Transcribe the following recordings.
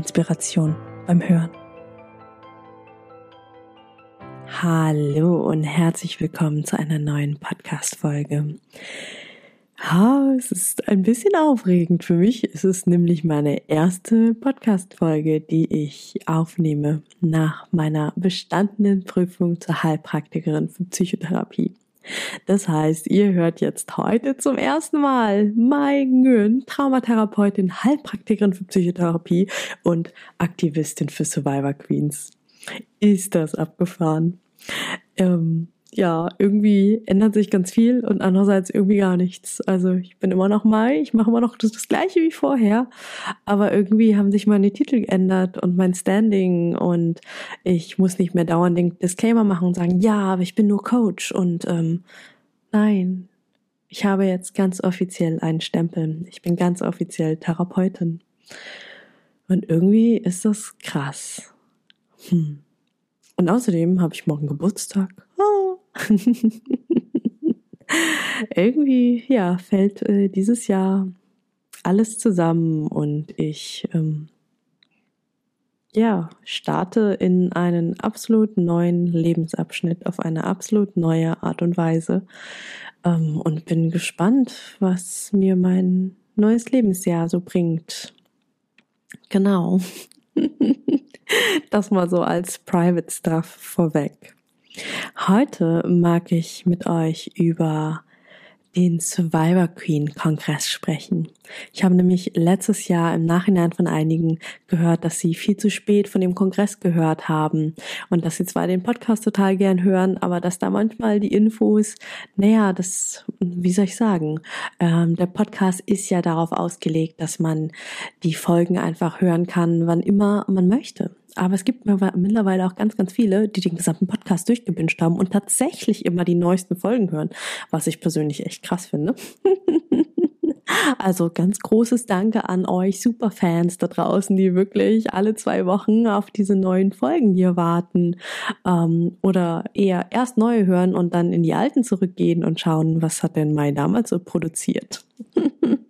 Inspiration beim Hören. Hallo und herzlich willkommen zu einer neuen Podcast-Folge. Ha, es ist ein bisschen aufregend für mich. Es ist nämlich meine erste Podcast-Folge, die ich aufnehme nach meiner bestandenen Prüfung zur Heilpraktikerin für Psychotherapie. Das heißt, ihr hört jetzt heute zum ersten Mal Mai Nguyen, Traumatherapeutin, Heilpraktikerin für Psychotherapie und Aktivistin für Survivor Queens. Ist das abgefahren? Ähm, ja, irgendwie ändert sich ganz viel und andererseits irgendwie gar nichts. Also ich bin immer noch Mai, ich mache immer noch das, das, gleiche wie vorher, aber irgendwie haben sich meine Titel geändert und mein Standing und ich muss nicht mehr dauernd den Disclaimer machen und sagen, ja, aber ich bin nur Coach und ähm, nein, ich habe jetzt ganz offiziell einen Stempel. Ich bin ganz offiziell Therapeutin. Und irgendwie ist das krass. Hm. Und außerdem habe ich morgen Geburtstag. Irgendwie, ja, fällt äh, dieses Jahr alles zusammen und ich, ähm, ja, starte in einen absolut neuen Lebensabschnitt auf eine absolut neue Art und Weise ähm, und bin gespannt, was mir mein neues Lebensjahr so bringt. Genau. Das mal so als Private Stuff vorweg. Heute mag ich mit euch über den Survivor Queen Kongress sprechen. Ich habe nämlich letztes Jahr im Nachhinein von einigen gehört, dass sie viel zu spät von dem Kongress gehört haben und dass sie zwar den Podcast total gern hören, aber dass da manchmal die Infos, naja, das, wie soll ich sagen, ähm, der Podcast ist ja darauf ausgelegt, dass man die Folgen einfach hören kann, wann immer man möchte. Aber es gibt mittlerweile auch ganz, ganz viele, die den gesamten Podcast durchgebünscht haben und tatsächlich immer die neuesten Folgen hören, was ich persönlich echt krass finde. Also ganz großes Danke an euch Superfans da draußen, die wirklich alle zwei Wochen auf diese neuen Folgen hier warten ähm, oder eher erst neue hören und dann in die alten zurückgehen und schauen, was hat denn Mai damals so produziert.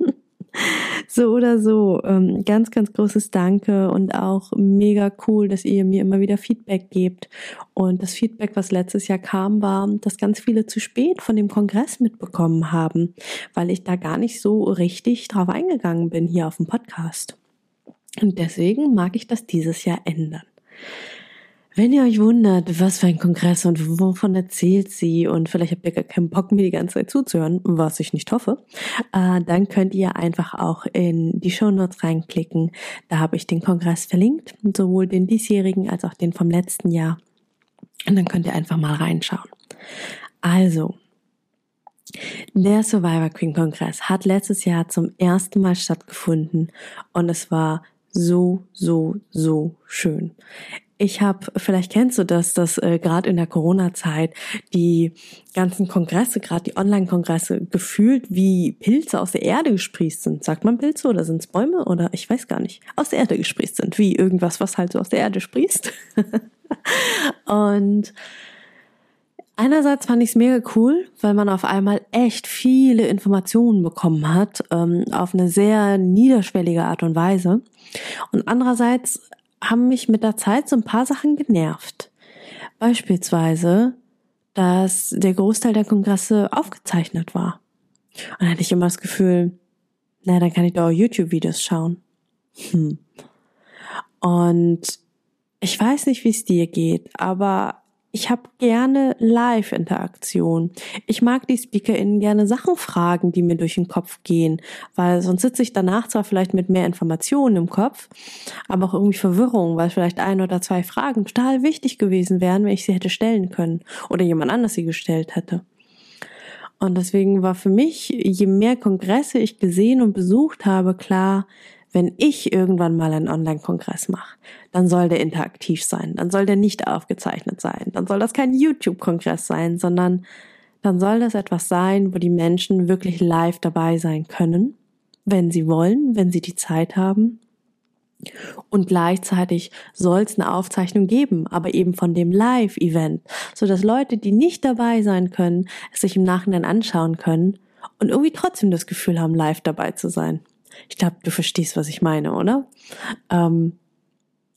so oder so, ähm, ganz, ganz großes Danke und auch mega cool, dass ihr mir immer wieder Feedback gebt. Und das Feedback, was letztes Jahr kam, war, dass ganz viele zu spät von dem Kongress mitbekommen haben, weil ich da gar nicht so richtig drauf eingegangen bin hier auf dem Podcast. Und deswegen mag ich das dieses Jahr ändern. Wenn ihr euch wundert, was für ein Kongress und wovon erzählt sie und vielleicht habt ihr gar keinen Bock, mir die ganze Zeit zuzuhören, was ich nicht hoffe, äh, dann könnt ihr einfach auch in die Show Notes reinklicken. Da habe ich den Kongress verlinkt, sowohl den diesjährigen als auch den vom letzten Jahr. Und dann könnt ihr einfach mal reinschauen. Also, der Survivor Queen Kongress hat letztes Jahr zum ersten Mal stattgefunden und es war so, so, so schön. Ich habe, vielleicht kennst du das, dass äh, gerade in der Corona-Zeit die ganzen Kongresse, gerade die Online-Kongresse, gefühlt wie Pilze aus der Erde gesprießt sind. Sagt man Pilze oder sind es Bäume oder ich weiß gar nicht. Aus der Erde gesprießt sind, wie irgendwas, was halt so aus der Erde sprießt. Und Einerseits fand ich es mega cool, weil man auf einmal echt viele Informationen bekommen hat, ähm, auf eine sehr niederschwellige Art und Weise. Und andererseits haben mich mit der Zeit so ein paar Sachen genervt. Beispielsweise, dass der Großteil der Kongresse aufgezeichnet war. Und dann hatte ich immer das Gefühl, na, dann kann ich doch YouTube-Videos schauen. Hm. Und ich weiß nicht, wie es dir geht, aber ich habe gerne Live-Interaktion. Ich mag die SpeakerInnen gerne Sachen fragen, die mir durch den Kopf gehen, weil sonst sitze ich danach zwar vielleicht mit mehr Informationen im Kopf, aber auch irgendwie Verwirrung, weil vielleicht ein oder zwei Fragen total wichtig gewesen wären, wenn ich sie hätte stellen können oder jemand anders sie gestellt hätte. Und deswegen war für mich, je mehr Kongresse ich gesehen und besucht habe, klar, wenn ich irgendwann mal einen Online-Kongress mache, dann soll der interaktiv sein, dann soll der nicht aufgezeichnet sein, dann soll das kein YouTube-Kongress sein, sondern dann soll das etwas sein, wo die Menschen wirklich live dabei sein können, wenn sie wollen, wenn sie die Zeit haben. Und gleichzeitig soll es eine Aufzeichnung geben, aber eben von dem Live-Event, so dass Leute, die nicht dabei sein können, es sich im Nachhinein anschauen können und irgendwie trotzdem das Gefühl haben, live dabei zu sein. Ich glaube, du verstehst, was ich meine, oder? Ähm,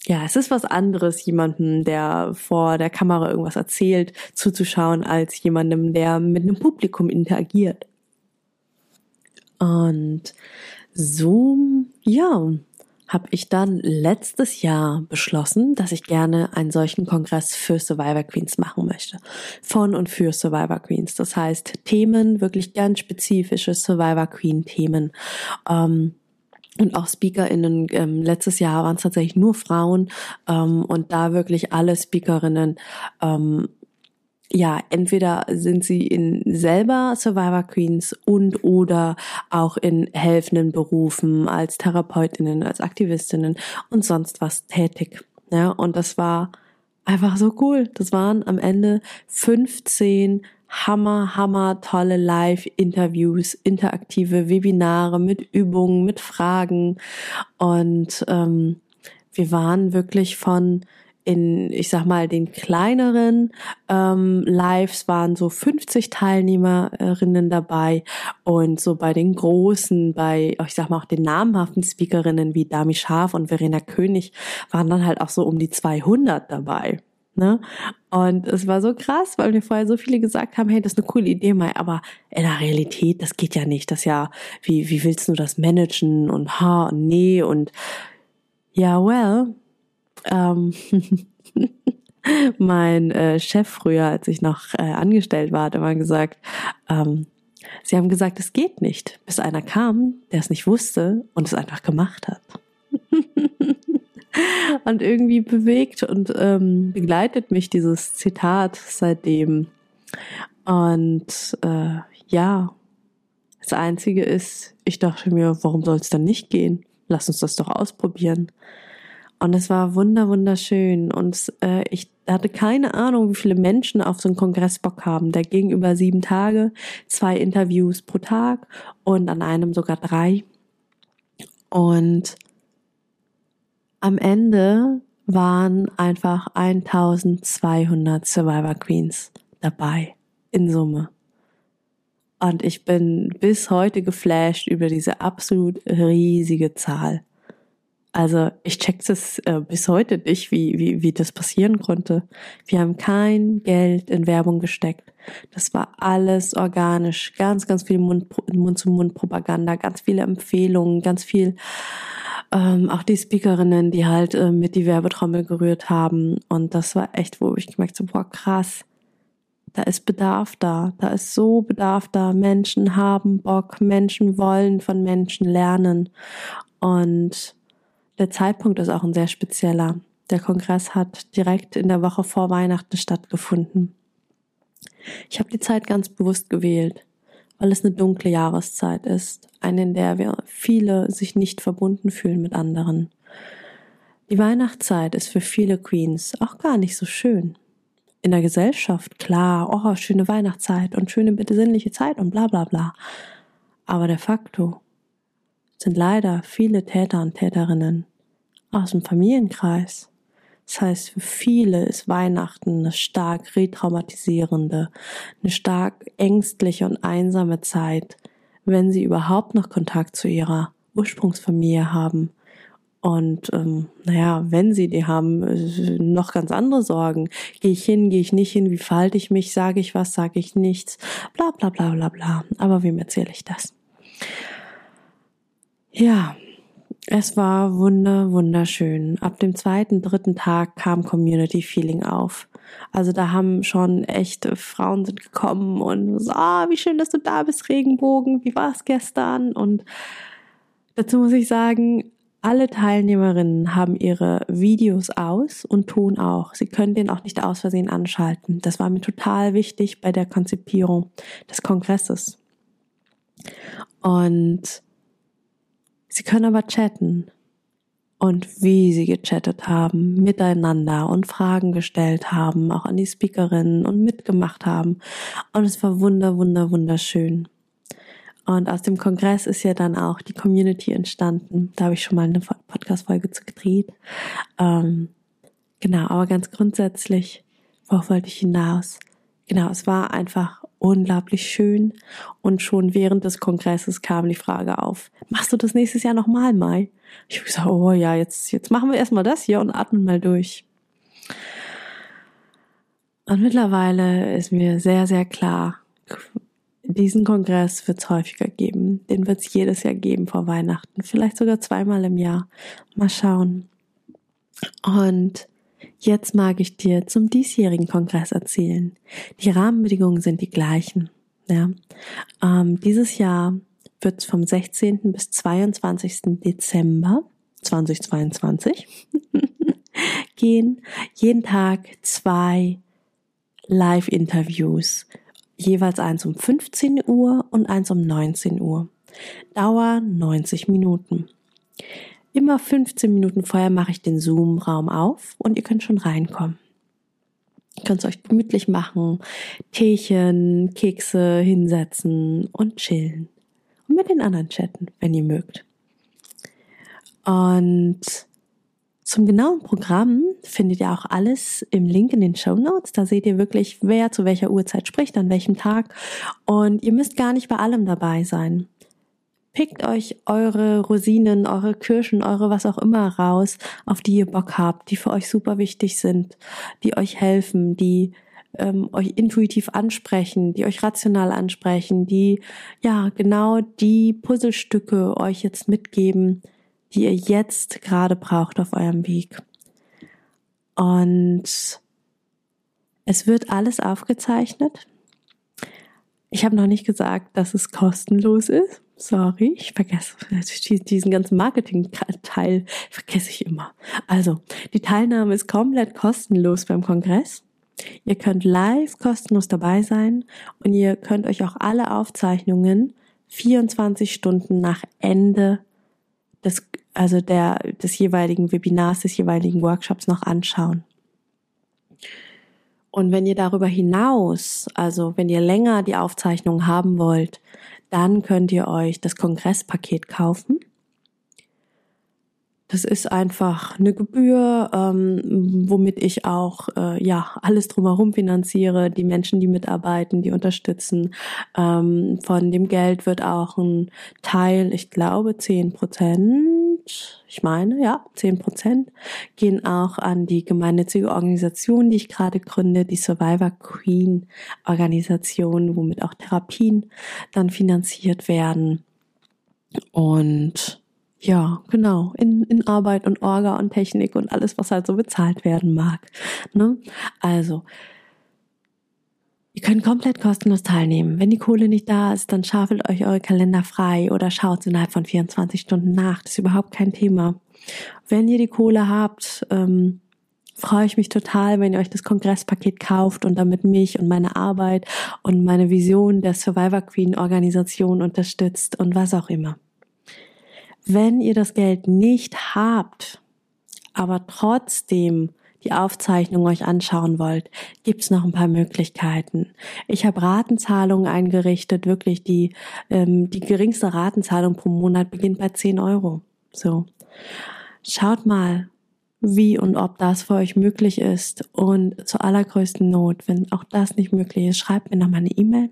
ja, es ist was anderes, jemandem, der vor der Kamera irgendwas erzählt, zuzuschauen, als jemandem, der mit einem Publikum interagiert. Und so, ja, habe ich dann letztes Jahr beschlossen, dass ich gerne einen solchen Kongress für Survivor Queens machen möchte. Von und für Survivor Queens. Das heißt, Themen, wirklich ganz spezifische Survivor Queen Themen. Ähm, und auch SpeakerInnen, ähm, letztes Jahr waren es tatsächlich nur Frauen ähm, und da wirklich alle Speakerinnen ähm, ja, entweder sind sie in selber Survivor Queens und oder auch in helfenden Berufen als Therapeutinnen, als Aktivistinnen und sonst was tätig. Ja, und das war einfach so cool. Das waren am Ende 15 hammer, hammer tolle Live-Interviews, interaktive Webinare mit Übungen, mit Fragen und ähm, wir waren wirklich von in, ich sag mal, den kleineren ähm, Lives waren so 50 Teilnehmerinnen dabei und so bei den großen, bei, ich sag mal auch den namhaften Speakerinnen wie Dami Scharf und Verena König waren dann halt auch so um die 200 dabei. Ne? Und es war so krass, weil mir vorher so viele gesagt haben, hey, das ist eine coole Idee, Mai, aber in der Realität, das geht ja nicht. Das ja, wie, wie willst du das managen und ha und nee und ja, well, ähm, mein äh, Chef früher, als ich noch äh, angestellt war, hat immer gesagt, ähm, sie haben gesagt, es geht nicht, bis einer kam, der es nicht wusste und es einfach gemacht hat. und irgendwie bewegt und ähm, begleitet mich dieses Zitat seitdem. Und äh, ja, das Einzige ist, ich dachte mir, warum soll es dann nicht gehen? Lass uns das doch ausprobieren. Und es war wunder wunderschön. Und äh, ich hatte keine Ahnung, wie viele Menschen auf so einen Kongress Bock haben. Der ging über sieben Tage, zwei Interviews pro Tag und an einem sogar drei. Und am Ende waren einfach 1200 Survivor Queens dabei in Summe. Und ich bin bis heute geflasht über diese absolut riesige Zahl. Also ich check das äh, bis heute nicht, wie, wie, wie das passieren konnte. Wir haben kein Geld in Werbung gesteckt. Das war alles organisch. Ganz, ganz viel Mund-zu-Mund-Propaganda, ganz viele Empfehlungen, ganz viel ähm, auch die Speakerinnen, die halt äh, mit die Werbetrommel gerührt haben. Und das war echt, wo ich gemerkt habe, boah, krass. Da ist Bedarf da. Da ist so Bedarf da. Menschen haben Bock. Menschen wollen von Menschen lernen. Und der Zeitpunkt ist auch ein sehr spezieller. Der Kongress hat direkt in der Woche vor Weihnachten stattgefunden. Ich habe die Zeit ganz bewusst gewählt, weil es eine dunkle Jahreszeit ist, eine, in der wir viele sich nicht verbunden fühlen mit anderen. Die Weihnachtszeit ist für viele Queens auch gar nicht so schön. In der Gesellschaft, klar, oh, schöne Weihnachtszeit und schöne besinnliche Zeit und bla bla bla. Aber de facto sind leider viele Täter und Täterinnen aus dem Familienkreis. Das heißt, für viele ist Weihnachten eine stark retraumatisierende, eine stark ängstliche und einsame Zeit, wenn sie überhaupt noch Kontakt zu ihrer Ursprungsfamilie haben. Und ähm, naja, wenn sie die haben, noch ganz andere Sorgen. Gehe ich hin, gehe ich nicht hin, wie verhalte ich mich, sage ich was, sage ich nichts, bla bla bla bla bla. Aber wem erzähle ich das? Ja, es war wunder, wunderschön. Ab dem zweiten, dritten Tag kam Community Feeling auf. Also da haben schon echte Frauen sind gekommen und so, ah, wie schön, dass du da bist, Regenbogen, wie war es gestern? Und dazu muss ich sagen, alle Teilnehmerinnen haben ihre Videos aus und Ton auch. Sie können den auch nicht aus Versehen anschalten. Das war mir total wichtig bei der Konzipierung des Kongresses. Und Sie können aber chatten. Und wie sie gechattet haben, miteinander und Fragen gestellt haben, auch an die Speakerinnen und mitgemacht haben. Und es war wunder, wunder, wunderschön. Und aus dem Kongress ist ja dann auch die Community entstanden. Da habe ich schon mal eine Podcast-Folge zu gedreht. Ähm, genau, aber ganz grundsätzlich, worauf wollte ich hinaus? Genau, es war einfach unglaublich schön. Und schon während des Kongresses kam die Frage auf, machst du das nächstes Jahr nochmal, Mai? Ich habe gesagt, oh ja, jetzt, jetzt machen wir erstmal das hier und atmen mal durch. Und mittlerweile ist mir sehr, sehr klar, diesen Kongress wird es häufiger geben. Den wird es jedes Jahr geben vor Weihnachten. Vielleicht sogar zweimal im Jahr. Mal schauen. Und jetzt mag ich dir zum diesjährigen Kongress erzählen. Die Rahmenbedingungen sind die gleichen. Ja. Ähm, dieses Jahr wird es vom 16. bis 22. Dezember 2022 gehen. Jeden Tag zwei Live-Interviews jeweils eins um 15 Uhr und eins um 19 Uhr. Dauer 90 Minuten. Immer 15 Minuten vorher mache ich den Zoom-Raum auf und ihr könnt schon reinkommen. Ihr könnt es euch gemütlich machen, Teechen, Kekse hinsetzen und chillen. Und mit den anderen chatten, wenn ihr mögt. Und zum genauen Programm findet ihr auch alles im Link in den Show Notes. Da seht ihr wirklich, wer zu welcher Uhrzeit spricht, an welchem Tag. Und ihr müsst gar nicht bei allem dabei sein. Pickt euch eure Rosinen, eure Kirschen, eure was auch immer raus, auf die ihr Bock habt, die für euch super wichtig sind, die euch helfen, die ähm, euch intuitiv ansprechen, die euch rational ansprechen, die ja genau die Puzzlestücke euch jetzt mitgeben, die ihr jetzt gerade braucht auf eurem Weg. Und es wird alles aufgezeichnet. Ich habe noch nicht gesagt, dass es kostenlos ist. Sorry, ich vergesse diesen ganzen Marketing-Teil vergesse ich immer. Also, die Teilnahme ist komplett kostenlos beim Kongress. Ihr könnt live kostenlos dabei sein und ihr könnt euch auch alle Aufzeichnungen 24 Stunden nach Ende des also der, des jeweiligen Webinars, des jeweiligen Workshops noch anschauen. Und wenn ihr darüber hinaus, also wenn ihr länger die Aufzeichnung haben wollt, dann könnt ihr euch das Kongresspaket kaufen. Das ist einfach eine Gebühr, ähm, womit ich auch äh, ja alles drumherum finanziere, die Menschen, die mitarbeiten, die unterstützen. Ähm, von dem Geld wird auch ein Teil, ich glaube zehn Prozent, ich meine, ja, zehn Prozent gehen auch an die gemeinnützige Organisation, die ich gerade gründe, die Survivor Queen Organisation, womit auch Therapien dann finanziert werden. Und ja, genau, in, in Arbeit und Orga und Technik und alles, was halt so bezahlt werden mag. Ne? Also, könnt komplett kostenlos teilnehmen. Wenn die Kohle nicht da ist, dann schaffelt euch eure Kalender frei oder schaut innerhalb von 24 Stunden nach. Das ist überhaupt kein Thema. Wenn ihr die Kohle habt, ähm, freue ich mich total, wenn ihr euch das Kongresspaket kauft und damit mich und meine Arbeit und meine Vision der Survivor Queen Organisation unterstützt und was auch immer. Wenn ihr das Geld nicht habt, aber trotzdem die Aufzeichnung euch anschauen wollt, gibt's noch ein paar Möglichkeiten. Ich habe Ratenzahlungen eingerichtet, wirklich die, ähm, die geringste Ratenzahlung pro Monat beginnt bei 10 Euro. So. Schaut mal, wie und ob das für euch möglich ist. Und zur allergrößten Not, wenn auch das nicht möglich ist, schreibt mir nochmal eine E-Mail.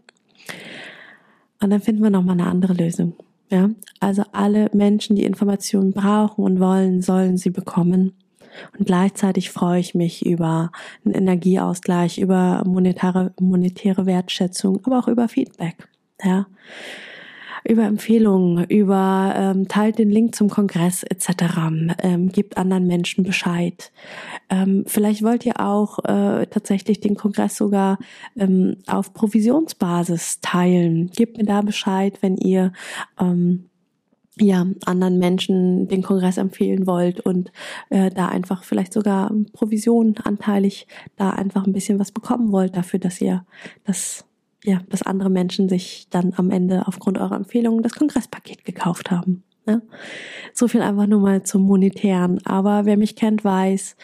Und dann finden wir nochmal eine andere Lösung. Ja, also alle Menschen, die Informationen brauchen und wollen, sollen sie bekommen. Und gleichzeitig freue ich mich über einen Energieausgleich, über monetäre, monetäre Wertschätzung, aber auch über Feedback. Ja, über Empfehlungen, über ähm, teilt den Link zum Kongress etc. Ähm, gibt anderen Menschen Bescheid. Ähm, vielleicht wollt ihr auch äh, tatsächlich den Kongress sogar ähm, auf Provisionsbasis teilen. Gebt mir da Bescheid, wenn ihr ähm, ja, anderen Menschen den Kongress empfehlen wollt und äh, da einfach vielleicht sogar Provision anteilig da einfach ein bisschen was bekommen wollt dafür, dass ihr das ja, dass andere Menschen sich dann am Ende aufgrund eurer Empfehlungen das Kongresspaket gekauft haben. Ne? So viel einfach nur mal zum Monetären. Aber wer mich kennt, weiß,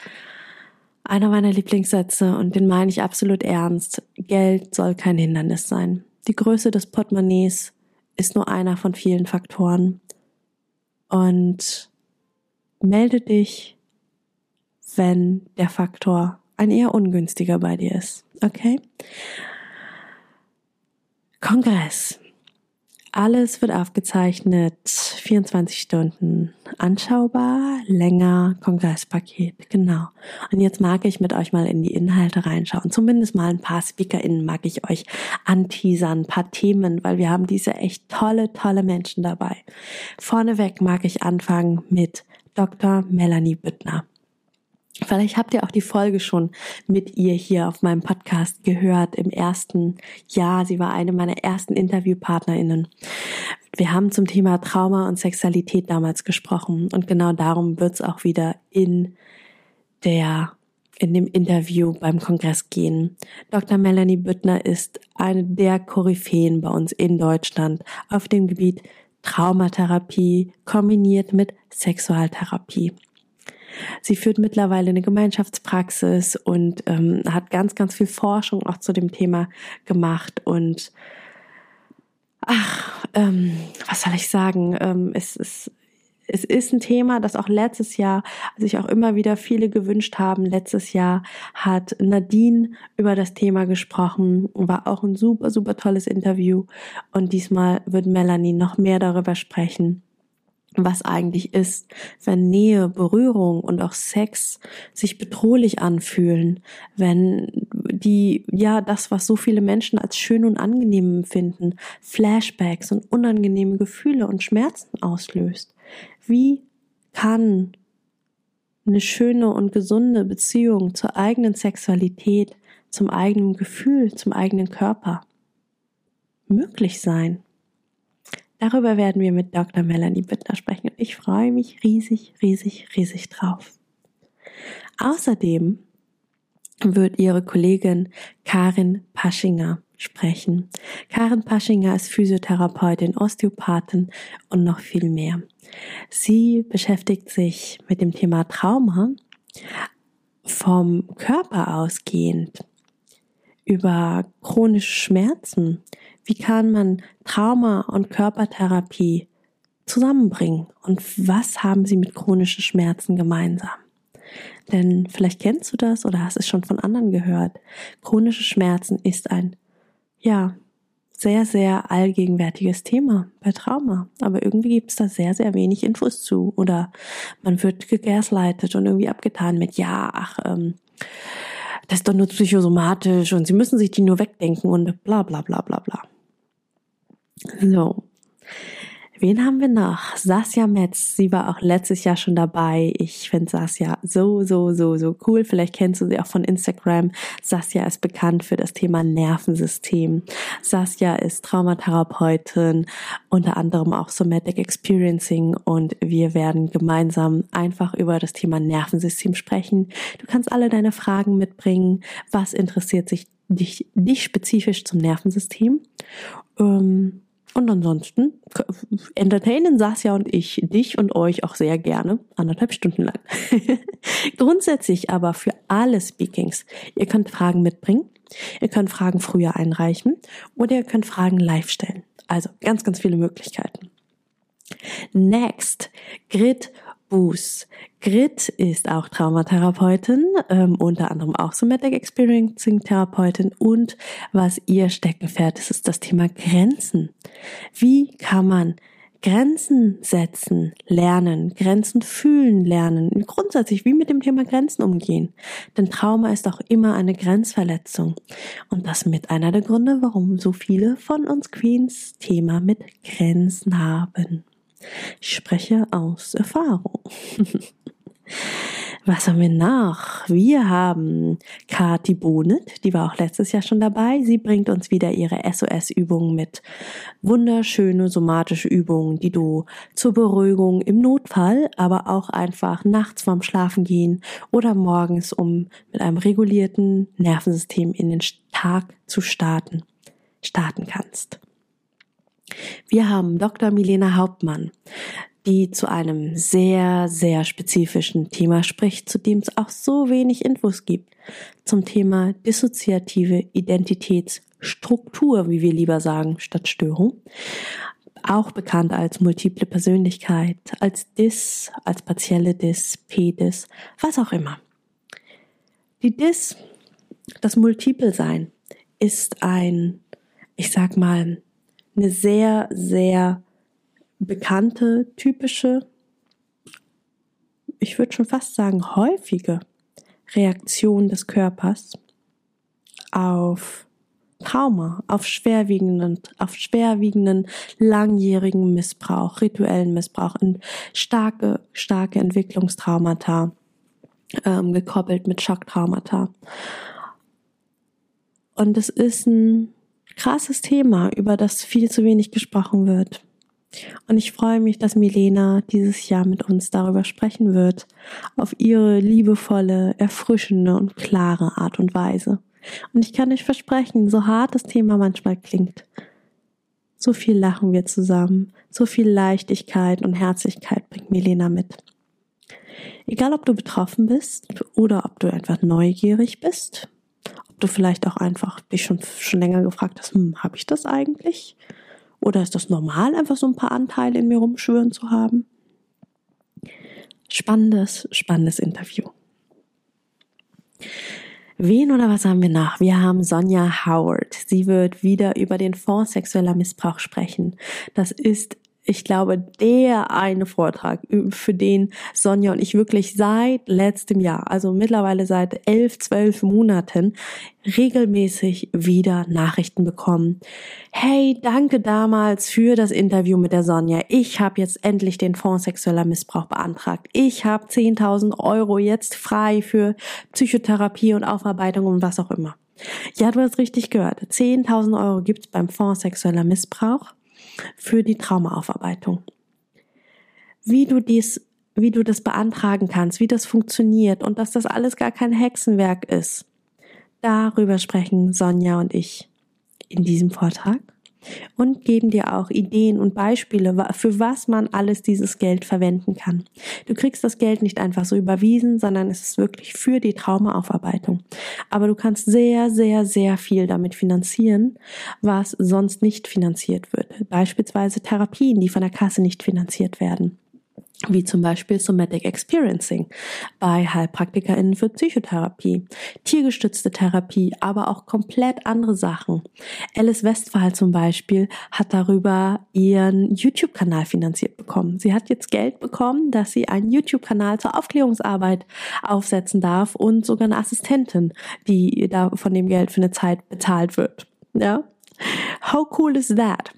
einer meiner Lieblingssätze, und den meine ich absolut ernst, Geld soll kein Hindernis sein. Die Größe des Portemonnaies ist nur einer von vielen Faktoren. Und melde dich, wenn der Faktor ein eher ungünstiger bei dir ist. Okay? Kongress. Alles wird aufgezeichnet, 24 Stunden anschaubar, länger, Kongresspaket, genau. Und jetzt mag ich mit euch mal in die Inhalte reinschauen. Zumindest mal ein paar SpeakerInnen mag ich euch anteasern, ein paar Themen, weil wir haben diese echt tolle, tolle Menschen dabei. Vorneweg mag ich anfangen mit Dr. Melanie Büttner. Vielleicht habt ihr auch die Folge schon mit ihr hier auf meinem Podcast gehört im ersten Jahr. Sie war eine meiner ersten Interviewpartnerinnen. Wir haben zum Thema Trauma und Sexualität damals gesprochen und genau darum wird es auch wieder in der in dem Interview beim Kongress gehen. Dr. Melanie Büttner ist eine der Koryphäen bei uns in Deutschland auf dem Gebiet Traumatherapie kombiniert mit Sexualtherapie. Sie führt mittlerweile eine Gemeinschaftspraxis und ähm, hat ganz, ganz viel Forschung auch zu dem Thema gemacht und ach, ähm, was soll ich sagen? Ähm, es ist es ist ein Thema, das auch letztes Jahr, sich auch immer wieder viele gewünscht haben. Letztes Jahr hat Nadine über das Thema gesprochen, war auch ein super, super tolles Interview. Und diesmal wird Melanie noch mehr darüber sprechen was eigentlich ist, wenn Nähe, Berührung und auch Sex sich bedrohlich anfühlen, wenn die, ja, das, was so viele Menschen als schön und angenehm empfinden, Flashbacks und unangenehme Gefühle und Schmerzen auslöst. Wie kann eine schöne und gesunde Beziehung zur eigenen Sexualität, zum eigenen Gefühl, zum eigenen Körper möglich sein? Darüber werden wir mit Dr. Melanie Bittner sprechen. Ich freue mich riesig, riesig, riesig drauf. Außerdem wird ihre Kollegin Karin Paschinger sprechen. Karin Paschinger ist Physiotherapeutin, Osteopathin und noch viel mehr. Sie beschäftigt sich mit dem Thema Trauma vom Körper ausgehend über chronische Schmerzen, wie kann man Trauma und Körpertherapie zusammenbringen? Und was haben sie mit chronischen Schmerzen gemeinsam? Denn vielleicht kennst du das oder hast es schon von anderen gehört. Chronische Schmerzen ist ein, ja, sehr, sehr allgegenwärtiges Thema bei Trauma. Aber irgendwie gibt es da sehr, sehr wenig Infos zu. Oder man wird gegaslightet und irgendwie abgetan mit, ja, ach, ähm, das ist doch nur psychosomatisch und sie müssen sich die nur wegdenken und bla bla bla bla bla. So. Wen haben wir noch? Sasja Metz. Sie war auch letztes Jahr schon dabei. Ich finde Sasja so, so, so, so cool. Vielleicht kennst du sie auch von Instagram. Sasja ist bekannt für das Thema Nervensystem. Sasja ist Traumatherapeutin, unter anderem auch Somatic Experiencing und wir werden gemeinsam einfach über das Thema Nervensystem sprechen. Du kannst alle deine Fragen mitbringen. Was interessiert sich dich, dich spezifisch zum Nervensystem? Ähm, und ansonsten entertainen Sasja und ich dich und euch auch sehr gerne, anderthalb Stunden lang. Grundsätzlich aber für alle Speakings. Ihr könnt Fragen mitbringen, ihr könnt Fragen früher einreichen oder ihr könnt Fragen live stellen. Also ganz, ganz viele Möglichkeiten. Next, Grid Buß. Grit ist auch Traumatherapeutin, ähm, unter anderem auch Somatic Experiencing Therapeutin und was ihr Steckenpferd ist, ist das Thema Grenzen. Wie kann man Grenzen setzen, lernen, Grenzen fühlen, lernen, grundsätzlich wie mit dem Thema Grenzen umgehen. Denn Trauma ist auch immer eine Grenzverletzung. Und das mit einer der Gründe, warum so viele von uns Queens Thema mit Grenzen haben. Ich spreche aus Erfahrung. Was haben wir noch? Wir haben Kati Bonet, die war auch letztes Jahr schon dabei. Sie bringt uns wieder ihre SOS-Übungen mit. Wunderschöne somatische Übungen, die du zur Beruhigung im Notfall, aber auch einfach nachts vorm Schlafen gehen oder morgens, um mit einem regulierten Nervensystem in den Tag zu starten, starten kannst. Wir haben Dr. Milena Hauptmann. die zu einem sehr, sehr spezifischen Thema spricht, zu dem es auch so wenig Infos gibt, zum Thema dissoziative Identitätsstruktur, wie wir lieber sagen, statt Störung. Auch bekannt als multiple Persönlichkeit, als Dis, als partielle Dis, P-Dis, was auch immer. Die Dis, das Multiple Sein, ist ein, ich sag mal, eine sehr, sehr bekannte, typische, ich würde schon fast sagen häufige Reaktion des Körpers auf Trauma, auf schwerwiegenden, auf schwerwiegenden langjährigen Missbrauch, rituellen Missbrauch, und starke, starke Entwicklungstraumata, ähm, gekoppelt mit Schocktraumata. Und es ist ein krasses Thema, über das viel zu wenig gesprochen wird. Und ich freue mich, dass Milena dieses Jahr mit uns darüber sprechen wird, auf ihre liebevolle, erfrischende und klare Art und Weise. Und ich kann euch versprechen, so hart das Thema manchmal klingt, so viel lachen wir zusammen, so viel Leichtigkeit und Herzlichkeit bringt Milena mit. Egal, ob du betroffen bist oder ob du einfach neugierig bist, du vielleicht auch einfach dich schon, schon länger gefragt hast, hm, habe ich das eigentlich? Oder ist das normal, einfach so ein paar Anteile in mir rumschwören zu haben? Spannendes, spannendes Interview. Wen oder was haben wir noch? Wir haben Sonja Howard. Sie wird wieder über den Fonds sexueller Missbrauch sprechen. Das ist ich glaube, der eine Vortrag, für den Sonja und ich wirklich seit letztem Jahr, also mittlerweile seit elf, zwölf Monaten, regelmäßig wieder Nachrichten bekommen. Hey, danke damals für das Interview mit der Sonja. Ich habe jetzt endlich den Fonds sexueller Missbrauch beantragt. Ich habe 10.000 Euro jetzt frei für Psychotherapie und Aufarbeitung und was auch immer. Ja, du hast richtig gehört. 10.000 Euro gibt's beim Fonds sexueller Missbrauch für die Traumaaufarbeitung. Wie du dies, wie du das beantragen kannst, wie das funktioniert und dass das alles gar kein Hexenwerk ist. Darüber sprechen Sonja und ich in diesem Vortrag und geben dir auch Ideen und Beispiele, für was man alles dieses Geld verwenden kann. Du kriegst das Geld nicht einfach so überwiesen, sondern es ist wirklich für die Traumaaufarbeitung. Aber du kannst sehr, sehr, sehr viel damit finanzieren, was sonst nicht finanziert wird. Beispielsweise Therapien, die von der Kasse nicht finanziert werden wie zum Beispiel Somatic Experiencing bei HeilpraktikerInnen für Psychotherapie, tiergestützte Therapie, aber auch komplett andere Sachen. Alice Westphal zum Beispiel hat darüber ihren YouTube-Kanal finanziert bekommen. Sie hat jetzt Geld bekommen, dass sie einen YouTube-Kanal zur Aufklärungsarbeit aufsetzen darf und sogar eine Assistentin, die da von dem Geld für eine Zeit bezahlt wird. Ja? How cool is that?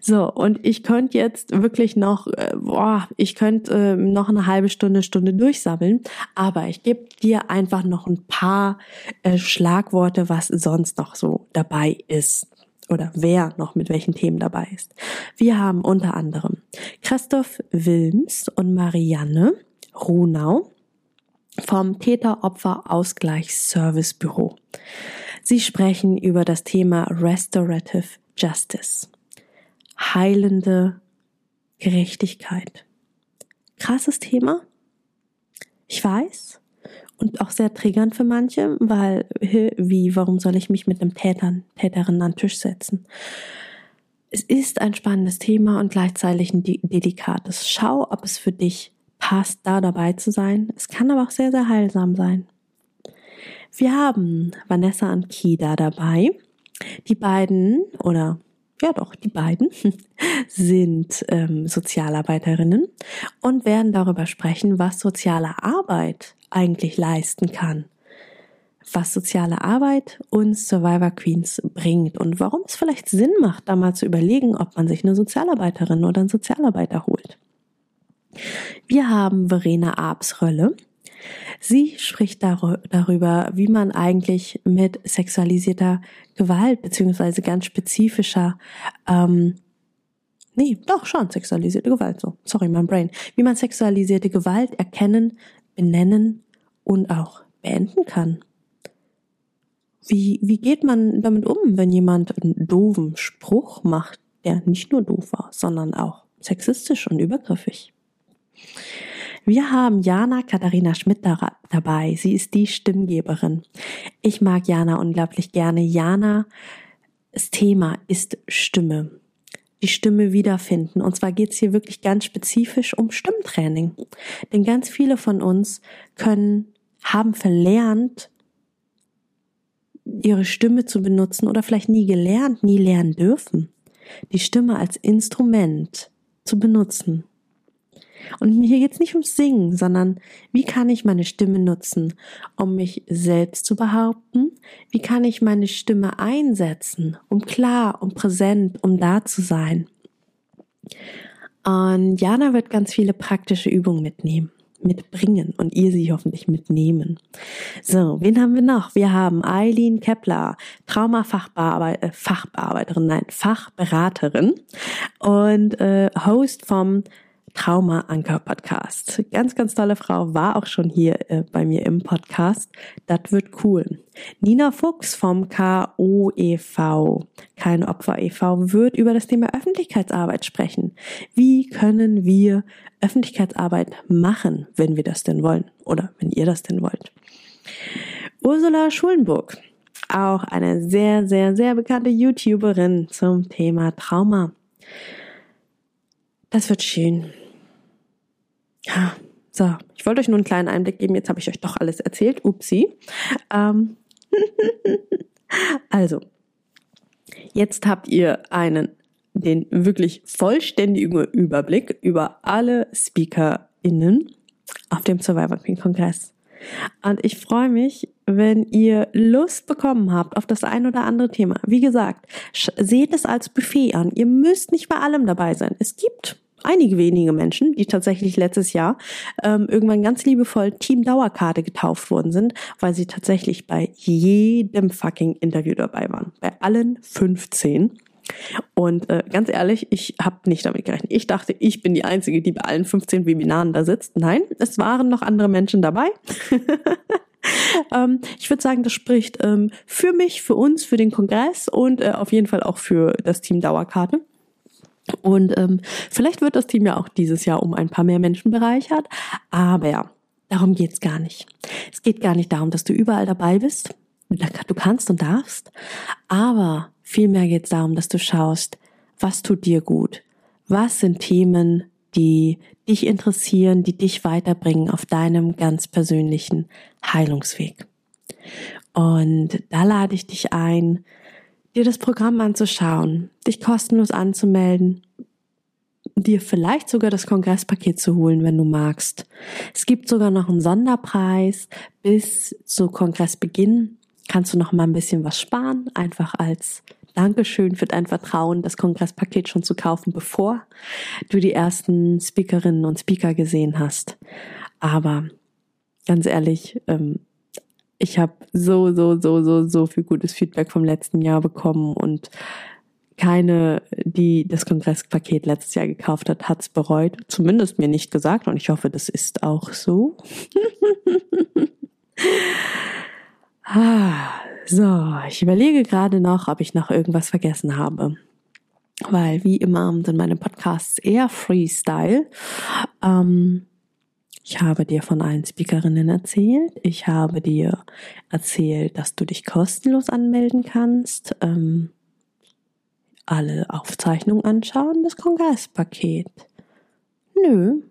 So, und ich könnte jetzt wirklich noch, äh, boah, ich könnte äh, noch eine halbe Stunde, Stunde durchsammeln, aber ich gebe dir einfach noch ein paar äh, Schlagworte, was sonst noch so dabei ist oder wer noch mit welchen Themen dabei ist. Wir haben unter anderem Christoph Wilms und Marianne Runau vom Täter-Opfer-Ausgleichs-Service-Büro. Sie sprechen über das Thema Restorative Justice heilende Gerechtigkeit. Krasses Thema. Ich weiß. Und auch sehr triggernd für manche, weil, wie, warum soll ich mich mit einem Tätern, Täterin an den Tisch setzen? Es ist ein spannendes Thema und gleichzeitig ein delikates. Schau, ob es für dich passt, da dabei zu sein. Es kann aber auch sehr, sehr heilsam sein. Wir haben Vanessa und Kida dabei. Die beiden, oder ja doch, die beiden sind ähm, Sozialarbeiterinnen und werden darüber sprechen, was soziale Arbeit eigentlich leisten kann. Was soziale Arbeit uns Survivor Queens bringt und warum es vielleicht Sinn macht, da mal zu überlegen, ob man sich eine Sozialarbeiterin oder einen Sozialarbeiter holt. Wir haben Verena Absrölle. Sie spricht darüber, wie man eigentlich mit sexualisierter Gewalt beziehungsweise ganz spezifischer ähm, Nee, doch schon sexualisierte Gewalt so. Sorry, mein Brain. Wie man sexualisierte Gewalt erkennen, benennen und auch beenden kann. Wie, wie geht man damit um, wenn jemand einen doofen Spruch macht, der nicht nur doof war, sondern auch sexistisch und übergriffig. Wir haben Jana Katharina Schmidt da, dabei. Sie ist die Stimmgeberin. Ich mag Jana unglaublich gerne. Jana, das Thema ist Stimme. Die Stimme wiederfinden. Und zwar geht es hier wirklich ganz spezifisch um Stimmtraining. Denn ganz viele von uns können, haben verlernt, ihre Stimme zu benutzen oder vielleicht nie gelernt, nie lernen dürfen. Die Stimme als Instrument zu benutzen. Und hier geht es nicht ums Singen, sondern wie kann ich meine Stimme nutzen, um mich selbst zu behaupten? Wie kann ich meine Stimme einsetzen, um klar, um präsent, um da zu sein? Und Jana wird ganz viele praktische Übungen mitnehmen mitbringen und ihr sie hoffentlich mitnehmen. So, wen haben wir noch? Wir haben Eileen Kepler, Traumafachbearbeit äh, Fachbearbeiterin, nein, Fachberaterin und äh, Host vom Trauma Anker Podcast. Ganz, ganz tolle Frau, war auch schon hier äh, bei mir im Podcast. Das wird cool. Nina Fuchs vom KOEV, kein Opfer e.V., wird über das Thema Öffentlichkeitsarbeit sprechen. Wie können wir Öffentlichkeitsarbeit machen, wenn wir das denn wollen oder wenn ihr das denn wollt? Ursula Schulenburg, auch eine sehr, sehr, sehr bekannte YouTuberin zum Thema Trauma. Das wird schön. Ja, so, ich wollte euch nur einen kleinen Einblick geben. Jetzt habe ich euch doch alles erzählt. Upsi. Ähm also, jetzt habt ihr einen, den wirklich vollständigen Überblick über alle SpeakerInnen auf dem Survivor Queen Kongress. Und ich freue mich, wenn ihr Lust bekommen habt auf das ein oder andere Thema. Wie gesagt, seht es als Buffet an. Ihr müsst nicht bei allem dabei sein. Es gibt einige wenige Menschen, die tatsächlich letztes Jahr ähm, irgendwann ganz liebevoll Team Dauerkarte getauft worden sind, weil sie tatsächlich bei jedem fucking Interview dabei waren. Bei allen 15. Und äh, ganz ehrlich, ich habe nicht damit gerechnet. Ich dachte, ich bin die Einzige, die bei allen 15 Webinaren da sitzt. Nein, es waren noch andere Menschen dabei. ähm, ich würde sagen, das spricht ähm, für mich, für uns, für den Kongress und äh, auf jeden Fall auch für das Team Dauerkarte. Und ähm, vielleicht wird das Team ja auch dieses Jahr um ein paar mehr Menschen bereichert. Aber darum geht's gar nicht. Es geht gar nicht darum, dass du überall dabei bist. Du kannst und darfst. Aber vielmehr geht's darum, dass du schaust, was tut dir gut? Was sind Themen, die dich interessieren, die dich weiterbringen auf deinem ganz persönlichen Heilungsweg? Und da lade ich dich ein, dir das Programm anzuschauen, dich kostenlos anzumelden, dir vielleicht sogar das Kongresspaket zu holen, wenn du magst. Es gibt sogar noch einen Sonderpreis bis zu Kongressbeginn. Kannst du noch mal ein bisschen was sparen, einfach als Dankeschön für dein Vertrauen, das Kongresspaket schon zu kaufen, bevor du die ersten Speakerinnen und Speaker gesehen hast. Aber ganz ehrlich, ähm, ich habe so, so, so, so, so viel gutes Feedback vom letzten Jahr bekommen und keine, die das Kongresspaket letztes Jahr gekauft hat, hat's bereut. Zumindest mir nicht gesagt und ich hoffe, das ist auch so. ah, so, ich überlege gerade noch, ob ich noch irgendwas vergessen habe. Weil wie immer sind meine Podcasts eher Freestyle. Ähm, ich habe dir von allen Speakerinnen erzählt. Ich habe dir erzählt, dass du dich kostenlos anmelden kannst. Ähm, alle Aufzeichnungen anschauen, das Kongresspaket. Nö,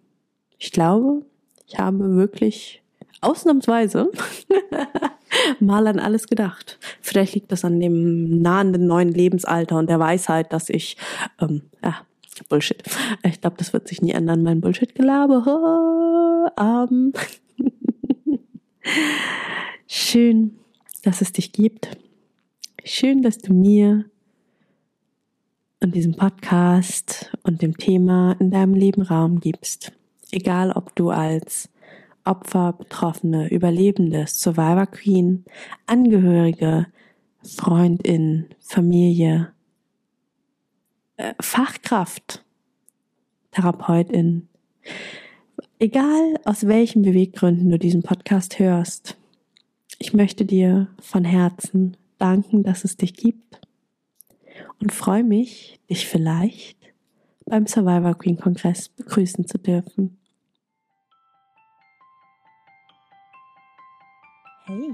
ich glaube, ich habe wirklich ausnahmsweise mal an alles gedacht. Vielleicht liegt das an dem nahenden neuen Lebensalter und der Weisheit, dass ich ähm, ja, Bullshit. Ich glaube, das wird sich nie ändern, mein Bullshit-Gelaber. Ähm. Schön, dass es dich gibt. Schön, dass du mir und diesem Podcast und dem Thema in deinem Leben Raum gibst. Egal, ob du als Opfer, Betroffene, Überlebende, Survivor Queen, Angehörige, Freundin, Familie, Fachkraft, Therapeutin, egal aus welchen Beweggründen du diesen Podcast hörst, ich möchte dir von Herzen danken, dass es dich gibt und freue mich, dich vielleicht beim Survivor Queen Kongress begrüßen zu dürfen. Hey,